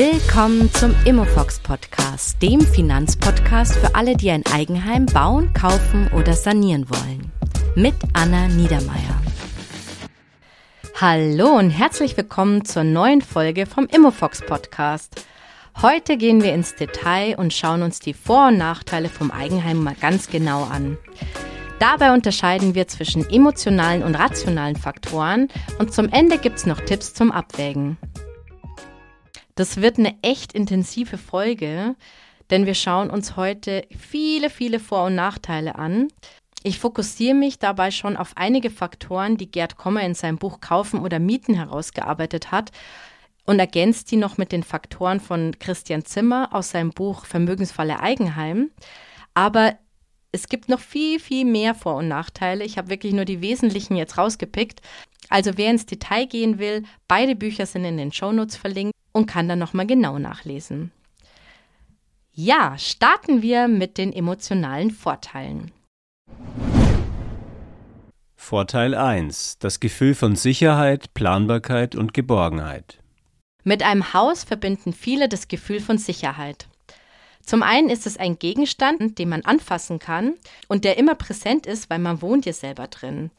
Willkommen zum Immofox Podcast, dem Finanzpodcast für alle, die ein Eigenheim bauen, kaufen oder sanieren wollen. Mit Anna Niedermeier. Hallo und herzlich willkommen zur neuen Folge vom Immofox Podcast. Heute gehen wir ins Detail und schauen uns die Vor- und Nachteile vom Eigenheim mal ganz genau an. Dabei unterscheiden wir zwischen emotionalen und rationalen Faktoren und zum Ende gibt es noch Tipps zum Abwägen. Das wird eine echt intensive Folge, denn wir schauen uns heute viele, viele Vor- und Nachteile an. Ich fokussiere mich dabei schon auf einige Faktoren, die Gerd Kommer in seinem Buch Kaufen oder Mieten herausgearbeitet hat und ergänzt die noch mit den Faktoren von Christian Zimmer aus seinem Buch Vermögensfalle Eigenheim. Aber es gibt noch viel, viel mehr Vor- und Nachteile. Ich habe wirklich nur die wesentlichen jetzt rausgepickt. Also wer ins Detail gehen will, beide Bücher sind in den Shownotes verlinkt und kann dann nochmal genau nachlesen. Ja, starten wir mit den emotionalen Vorteilen. Vorteil 1. Das Gefühl von Sicherheit, Planbarkeit und Geborgenheit. Mit einem Haus verbinden viele das Gefühl von Sicherheit. Zum einen ist es ein Gegenstand, den man anfassen kann und der immer präsent ist, weil man wohnt ja selber drin.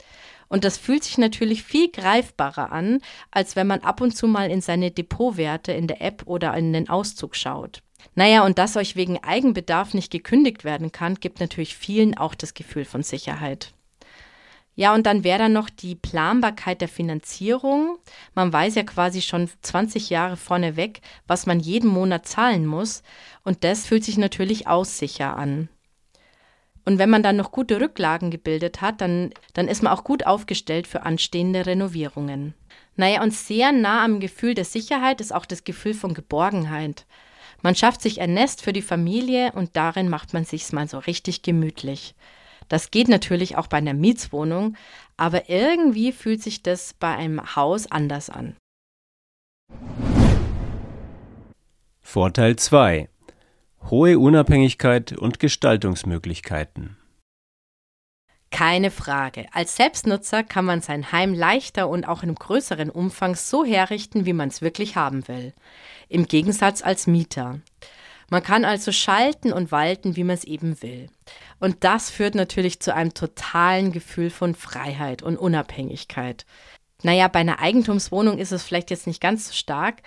Und das fühlt sich natürlich viel greifbarer an, als wenn man ab und zu mal in seine Depotwerte in der App oder in den Auszug schaut. Naja, und dass euch wegen Eigenbedarf nicht gekündigt werden kann, gibt natürlich vielen auch das Gefühl von Sicherheit. Ja, und dann wäre da noch die Planbarkeit der Finanzierung. Man weiß ja quasi schon 20 Jahre vorneweg, was man jeden Monat zahlen muss. Und das fühlt sich natürlich auch sicher an. Und wenn man dann noch gute Rücklagen gebildet hat, dann, dann ist man auch gut aufgestellt für anstehende Renovierungen. Naja, und sehr nah am Gefühl der Sicherheit ist auch das Gefühl von Geborgenheit. Man schafft sich ein Nest für die Familie und darin macht man sich's mal so richtig gemütlich. Das geht natürlich auch bei einer Mietswohnung, aber irgendwie fühlt sich das bei einem Haus anders an. Vorteil 2 hohe Unabhängigkeit und Gestaltungsmöglichkeiten. Keine Frage. Als Selbstnutzer kann man sein Heim leichter und auch in größeren Umfang so herrichten, wie man es wirklich haben will. Im Gegensatz als Mieter. Man kann also schalten und walten, wie man es eben will. Und das führt natürlich zu einem totalen Gefühl von Freiheit und Unabhängigkeit. Naja, bei einer Eigentumswohnung ist es vielleicht jetzt nicht ganz so stark,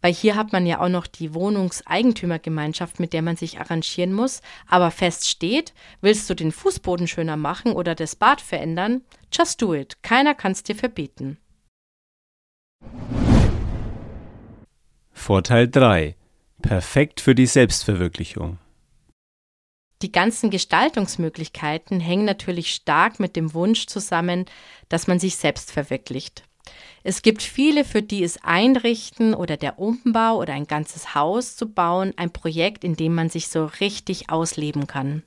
weil hier hat man ja auch noch die Wohnungseigentümergemeinschaft, mit der man sich arrangieren muss. Aber fest steht, willst du den Fußboden schöner machen oder das Bad verändern? Just do it. Keiner kann es dir verbieten. Vorteil 3. Perfekt für die Selbstverwirklichung. Die ganzen Gestaltungsmöglichkeiten hängen natürlich stark mit dem Wunsch zusammen, dass man sich selbst verwirklicht. Es gibt viele, für die es Einrichten oder der Umbau oder ein ganzes Haus zu bauen, ein Projekt, in dem man sich so richtig ausleben kann.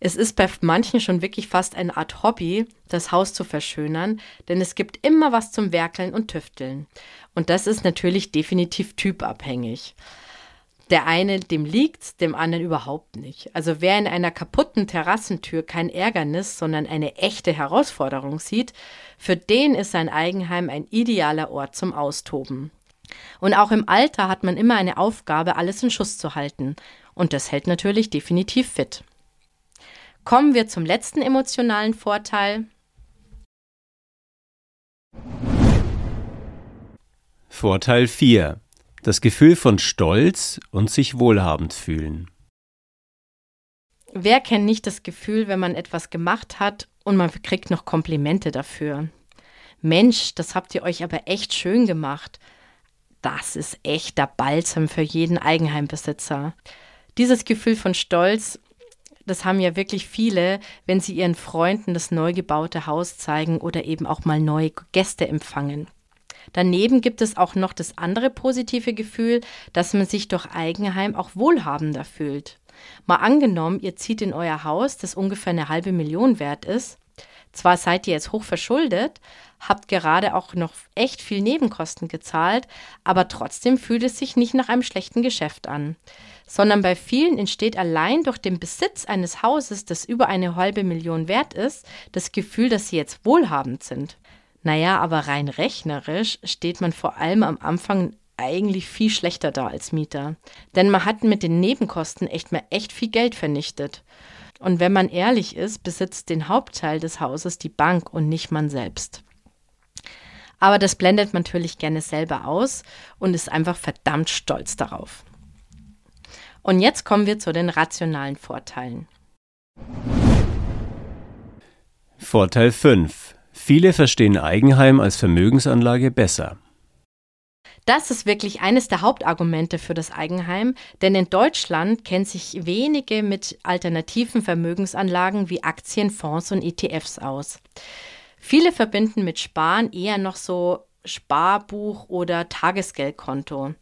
Es ist bei manchen schon wirklich fast eine Art Hobby, das Haus zu verschönern, denn es gibt immer was zum Werkeln und Tüfteln. Und das ist natürlich definitiv typabhängig. Der eine, dem liegt, dem anderen überhaupt nicht. Also wer in einer kaputten Terrassentür kein Ärgernis, sondern eine echte Herausforderung sieht, für den ist sein Eigenheim ein idealer Ort zum Austoben. Und auch im Alter hat man immer eine Aufgabe, alles in Schuss zu halten. Und das hält natürlich definitiv fit. Kommen wir zum letzten emotionalen Vorteil. Vorteil 4 das Gefühl von Stolz und sich wohlhabend fühlen. Wer kennt nicht das Gefühl, wenn man etwas gemacht hat und man kriegt noch Komplimente dafür? Mensch, das habt ihr euch aber echt schön gemacht. Das ist echter Balsam für jeden Eigenheimbesitzer. Dieses Gefühl von Stolz, das haben ja wirklich viele, wenn sie ihren Freunden das neu gebaute Haus zeigen oder eben auch mal neue Gäste empfangen. Daneben gibt es auch noch das andere positive Gefühl, dass man sich durch Eigenheim auch wohlhabender fühlt. Mal angenommen, ihr zieht in euer Haus, das ungefähr eine halbe Million wert ist. Zwar seid ihr jetzt hoch verschuldet, habt gerade auch noch echt viel Nebenkosten gezahlt, aber trotzdem fühlt es sich nicht nach einem schlechten Geschäft an, sondern bei vielen entsteht allein durch den Besitz eines Hauses, das über eine halbe Million wert ist, das Gefühl, dass sie jetzt wohlhabend sind. Naja, aber rein rechnerisch steht man vor allem am Anfang eigentlich viel schlechter da als Mieter. Denn man hat mit den Nebenkosten echt mal echt viel Geld vernichtet. Und wenn man ehrlich ist, besitzt den Hauptteil des Hauses die Bank und nicht man selbst. Aber das blendet man natürlich gerne selber aus und ist einfach verdammt stolz darauf. Und jetzt kommen wir zu den rationalen Vorteilen. Vorteil 5. Viele verstehen Eigenheim als Vermögensanlage besser. Das ist wirklich eines der Hauptargumente für das Eigenheim, denn in Deutschland kennen sich wenige mit alternativen Vermögensanlagen wie Aktien, Fonds und ETFs aus. Viele verbinden mit Sparen eher noch so Sparbuch oder Tagesgeldkonto.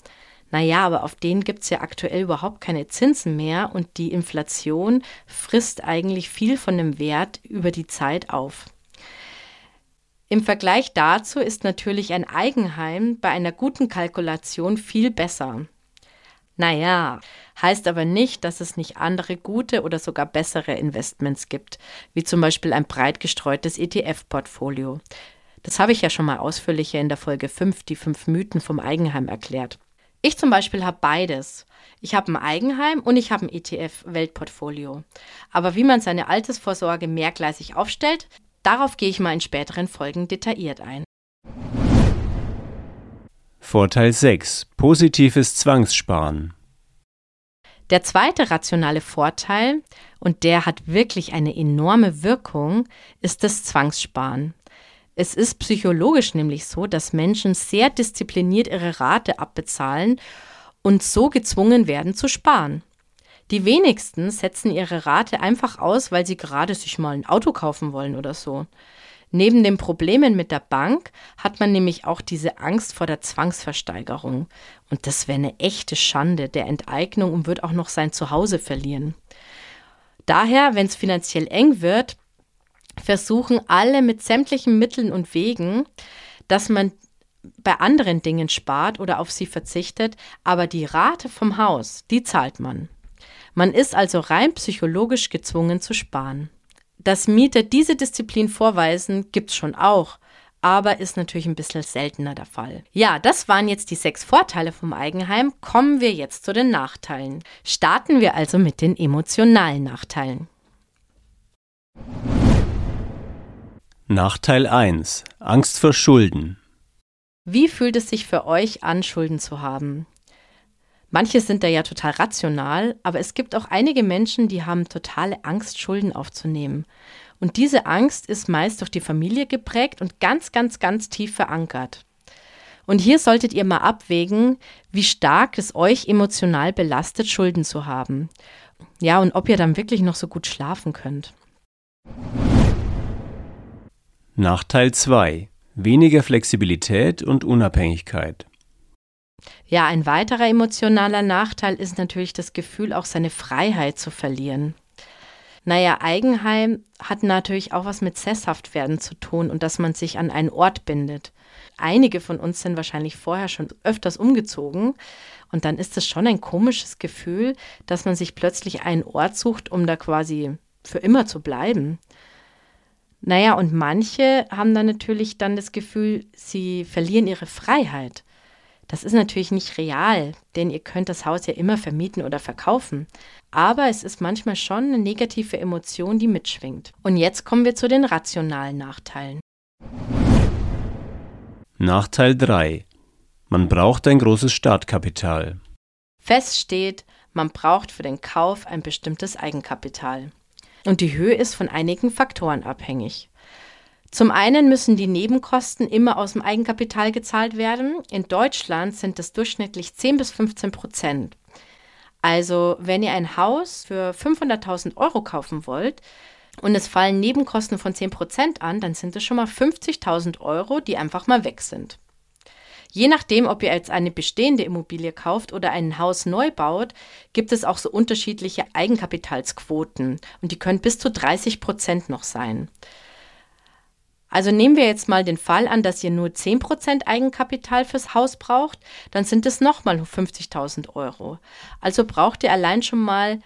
Naja, aber auf denen gibt es ja aktuell überhaupt keine Zinsen mehr und die Inflation frisst eigentlich viel von dem Wert über die Zeit auf. Im Vergleich dazu ist natürlich ein Eigenheim bei einer guten Kalkulation viel besser. Naja, heißt aber nicht, dass es nicht andere gute oder sogar bessere Investments gibt, wie zum Beispiel ein breit gestreutes ETF-Portfolio. Das habe ich ja schon mal ausführlicher in der Folge 5, die fünf Mythen vom Eigenheim erklärt. Ich zum Beispiel habe beides. Ich habe ein Eigenheim und ich habe ein ETF-Weltportfolio. Aber wie man seine Altersvorsorge mehrgleisig aufstellt, darauf gehe ich mal in späteren Folgen detailliert ein. Vorteil 6. Positives Zwangssparen. Der zweite rationale Vorteil, und der hat wirklich eine enorme Wirkung, ist das Zwangssparen. Es ist psychologisch nämlich so, dass Menschen sehr diszipliniert ihre Rate abbezahlen und so gezwungen werden zu sparen. Die wenigsten setzen ihre Rate einfach aus, weil sie gerade sich mal ein Auto kaufen wollen oder so. Neben den Problemen mit der Bank hat man nämlich auch diese Angst vor der Zwangsversteigerung. Und das wäre eine echte Schande der Enteignung und wird auch noch sein Zuhause verlieren. Daher, wenn es finanziell eng wird, versuchen alle mit sämtlichen Mitteln und Wegen, dass man bei anderen Dingen spart oder auf sie verzichtet, aber die Rate vom Haus, die zahlt man. Man ist also rein psychologisch gezwungen zu sparen. Dass Mieter diese Disziplin vorweisen, gibt es schon auch, aber ist natürlich ein bisschen seltener der Fall. Ja, das waren jetzt die sechs Vorteile vom Eigenheim. Kommen wir jetzt zu den Nachteilen. Starten wir also mit den emotionalen Nachteilen. Nachteil 1. Angst vor Schulden. Wie fühlt es sich für euch an, Schulden zu haben? Manche sind da ja total rational, aber es gibt auch einige Menschen, die haben totale Angst, Schulden aufzunehmen. Und diese Angst ist meist durch die Familie geprägt und ganz, ganz, ganz tief verankert. Und hier solltet ihr mal abwägen, wie stark es euch emotional belastet, Schulden zu haben. Ja, und ob ihr dann wirklich noch so gut schlafen könnt. Nachteil 2. Weniger Flexibilität und Unabhängigkeit. Ja, ein weiterer emotionaler Nachteil ist natürlich das Gefühl, auch seine Freiheit zu verlieren. Naja, Eigenheim hat natürlich auch was mit Sesshaftwerden zu tun und dass man sich an einen Ort bindet. Einige von uns sind wahrscheinlich vorher schon öfters umgezogen und dann ist es schon ein komisches Gefühl, dass man sich plötzlich einen Ort sucht, um da quasi für immer zu bleiben. Naja, und manche haben dann natürlich dann das Gefühl, sie verlieren ihre Freiheit. Das ist natürlich nicht real, denn ihr könnt das Haus ja immer vermieten oder verkaufen. Aber es ist manchmal schon eine negative Emotion, die mitschwingt. Und jetzt kommen wir zu den rationalen Nachteilen. Nachteil 3. Man braucht ein großes Startkapital. Fest steht, man braucht für den Kauf ein bestimmtes Eigenkapital. Und die Höhe ist von einigen Faktoren abhängig. Zum einen müssen die Nebenkosten immer aus dem Eigenkapital gezahlt werden. In Deutschland sind es durchschnittlich 10 bis 15 Prozent. Also wenn ihr ein Haus für 500.000 Euro kaufen wollt und es fallen Nebenkosten von 10 Prozent an, dann sind es schon mal 50.000 Euro, die einfach mal weg sind. Je nachdem, ob ihr jetzt eine bestehende Immobilie kauft oder ein Haus neu baut, gibt es auch so unterschiedliche Eigenkapitalsquoten und die können bis zu 30 Prozent noch sein. Also nehmen wir jetzt mal den Fall an, dass ihr nur 10% Eigenkapital fürs Haus braucht, dann sind es nochmal 50.000 Euro. Also braucht ihr allein schon mal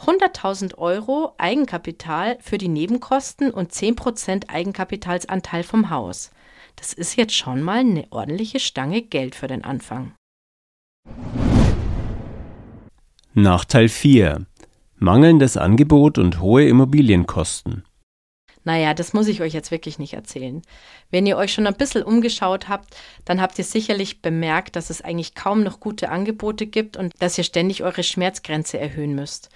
100.000 Euro Eigenkapital für die Nebenkosten und 10% Eigenkapitalsanteil vom Haus. Das ist jetzt schon mal eine ordentliche Stange Geld für den Anfang. Nachteil 4. Mangelndes Angebot und hohe Immobilienkosten. Naja, das muss ich euch jetzt wirklich nicht erzählen. Wenn ihr euch schon ein bisschen umgeschaut habt, dann habt ihr sicherlich bemerkt, dass es eigentlich kaum noch gute Angebote gibt und dass ihr ständig eure Schmerzgrenze erhöhen müsst.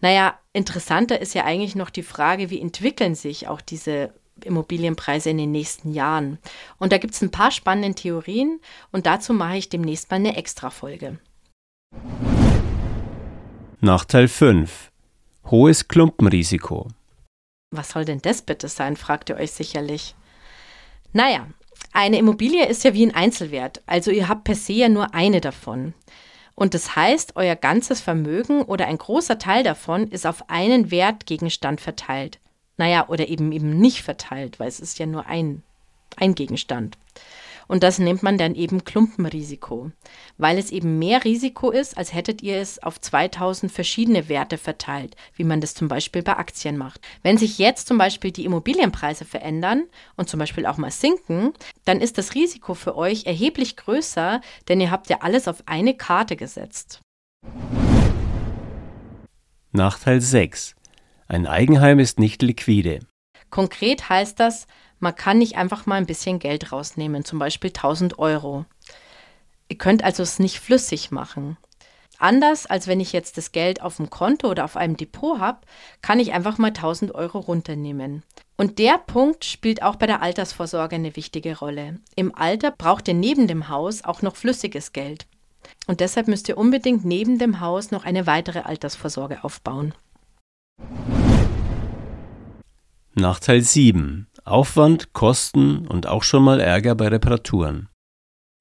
Naja, interessanter ist ja eigentlich noch die Frage, wie entwickeln sich auch diese Immobilienpreise in den nächsten Jahren. Und da gibt es ein paar spannende Theorien und dazu mache ich demnächst mal eine Extra-Folge. Nachteil 5. Hohes Klumpenrisiko. Was soll denn das bitte sein, fragt ihr euch sicherlich. Naja, eine Immobilie ist ja wie ein Einzelwert, also ihr habt per se ja nur eine davon. Und das heißt, euer ganzes Vermögen oder ein großer Teil davon ist auf einen Wertgegenstand verteilt. Naja, oder eben eben nicht verteilt, weil es ist ja nur ein, ein Gegenstand. Und das nennt man dann eben Klumpenrisiko, weil es eben mehr Risiko ist, als hättet ihr es auf 2000 verschiedene Werte verteilt, wie man das zum Beispiel bei Aktien macht. Wenn sich jetzt zum Beispiel die Immobilienpreise verändern und zum Beispiel auch mal sinken, dann ist das Risiko für euch erheblich größer, denn ihr habt ja alles auf eine Karte gesetzt. Nachteil 6. Ein Eigenheim ist nicht liquide. Konkret heißt das, man kann nicht einfach mal ein bisschen Geld rausnehmen, zum Beispiel 1000 Euro. Ihr könnt also es nicht flüssig machen. Anders als wenn ich jetzt das Geld auf dem Konto oder auf einem Depot habe, kann ich einfach mal 1000 Euro runternehmen. Und der Punkt spielt auch bei der Altersvorsorge eine wichtige Rolle. Im Alter braucht ihr neben dem Haus auch noch flüssiges Geld. Und deshalb müsst ihr unbedingt neben dem Haus noch eine weitere Altersvorsorge aufbauen. Nachteil 7. Aufwand, Kosten und auch schon mal Ärger bei Reparaturen.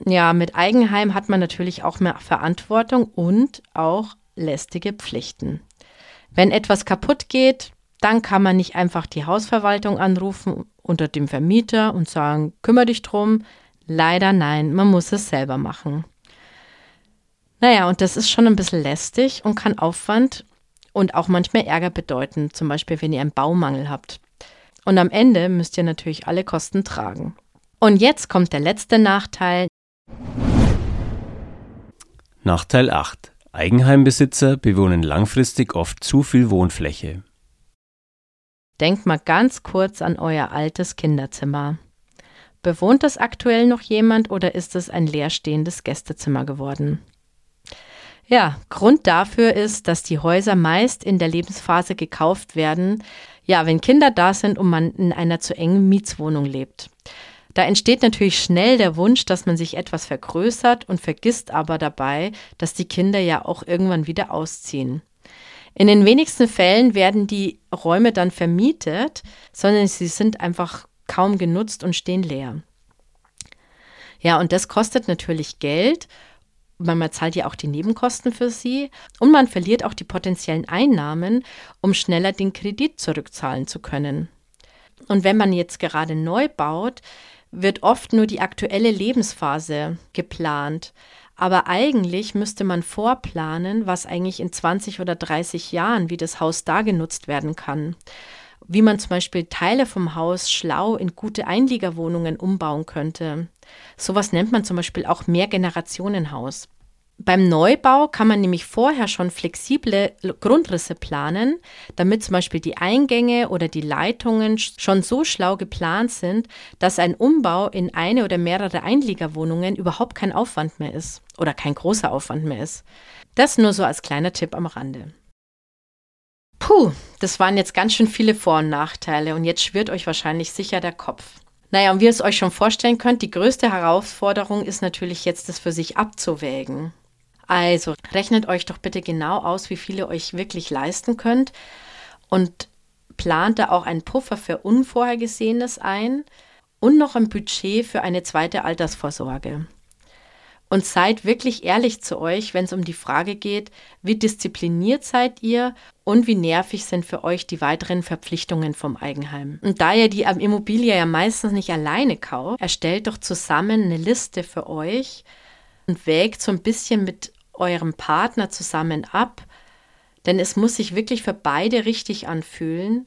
Ja, mit Eigenheim hat man natürlich auch mehr Verantwortung und auch lästige Pflichten. Wenn etwas kaputt geht, dann kann man nicht einfach die Hausverwaltung anrufen unter dem Vermieter und sagen, kümmere dich drum. Leider nein, man muss es selber machen. Naja, und das ist schon ein bisschen lästig und kann Aufwand und auch manchmal Ärger bedeuten, zum Beispiel wenn ihr einen Baumangel habt. Und am Ende müsst ihr natürlich alle Kosten tragen. Und jetzt kommt der letzte Nachteil. Nachteil 8. Eigenheimbesitzer bewohnen langfristig oft zu viel Wohnfläche. Denkt mal ganz kurz an euer altes Kinderzimmer. Bewohnt das aktuell noch jemand oder ist es ein leerstehendes Gästezimmer geworden? Ja, Grund dafür ist, dass die Häuser meist in der Lebensphase gekauft werden, ja, wenn Kinder da sind und man in einer zu engen Mietswohnung lebt. Da entsteht natürlich schnell der Wunsch, dass man sich etwas vergrößert und vergisst aber dabei, dass die Kinder ja auch irgendwann wieder ausziehen. In den wenigsten Fällen werden die Räume dann vermietet, sondern sie sind einfach kaum genutzt und stehen leer. Ja, und das kostet natürlich Geld man zahlt ja auch die Nebenkosten für sie und man verliert auch die potenziellen Einnahmen, um schneller den Kredit zurückzahlen zu können. Und wenn man jetzt gerade neu baut, wird oft nur die aktuelle Lebensphase geplant. Aber eigentlich müsste man vorplanen, was eigentlich in 20 oder 30 Jahren, wie das Haus da genutzt werden kann. Wie man zum Beispiel Teile vom Haus schlau in gute Einliegerwohnungen umbauen könnte. Sowas nennt man zum Beispiel auch Mehrgenerationenhaus. Beim Neubau kann man nämlich vorher schon flexible Grundrisse planen, damit zum Beispiel die Eingänge oder die Leitungen schon so schlau geplant sind, dass ein Umbau in eine oder mehrere Einliegerwohnungen überhaupt kein Aufwand mehr ist oder kein großer Aufwand mehr ist. Das nur so als kleiner Tipp am Rande. Puh, das waren jetzt ganz schön viele Vor- und Nachteile und jetzt schwirrt euch wahrscheinlich sicher der Kopf. Naja, und wie ihr es euch schon vorstellen könnt, die größte Herausforderung ist natürlich jetzt, das für sich abzuwägen. Also rechnet euch doch bitte genau aus, wie viel ihr euch wirklich leisten könnt und plant da auch einen Puffer für Unvorhergesehenes ein und noch ein Budget für eine zweite Altersvorsorge. Und seid wirklich ehrlich zu euch, wenn es um die Frage geht, wie diszipliniert seid ihr und wie nervig sind für euch die weiteren Verpflichtungen vom Eigenheim. Und da ihr die Immobilie ja meistens nicht alleine kauft, erstellt doch zusammen eine Liste für euch und wägt so ein bisschen mit eurem Partner zusammen ab, denn es muss sich wirklich für beide richtig anfühlen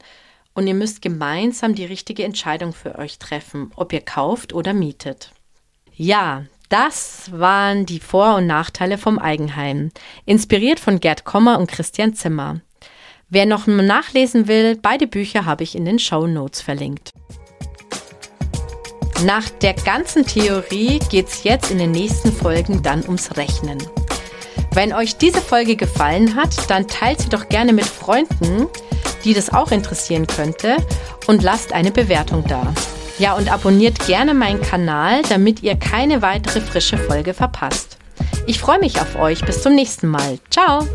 und ihr müsst gemeinsam die richtige Entscheidung für euch treffen, ob ihr kauft oder mietet. Ja, Das waren die Vor- und Nachteile vom Eigenheim, inspiriert von Gerd Kommer und Christian Zimmer. Wer noch nachlesen will, beide Bücher habe ich in den Show Notes verlinkt. Nach der ganzen Theorie geht es jetzt in den nächsten Folgen dann ums Rechnen. Wenn euch diese Folge gefallen hat, dann teilt sie doch gerne mit Freunden, die das auch interessieren könnte, und lasst eine Bewertung da. Ja, und abonniert gerne meinen Kanal, damit ihr keine weitere frische Folge verpasst. Ich freue mich auf euch. Bis zum nächsten Mal. Ciao!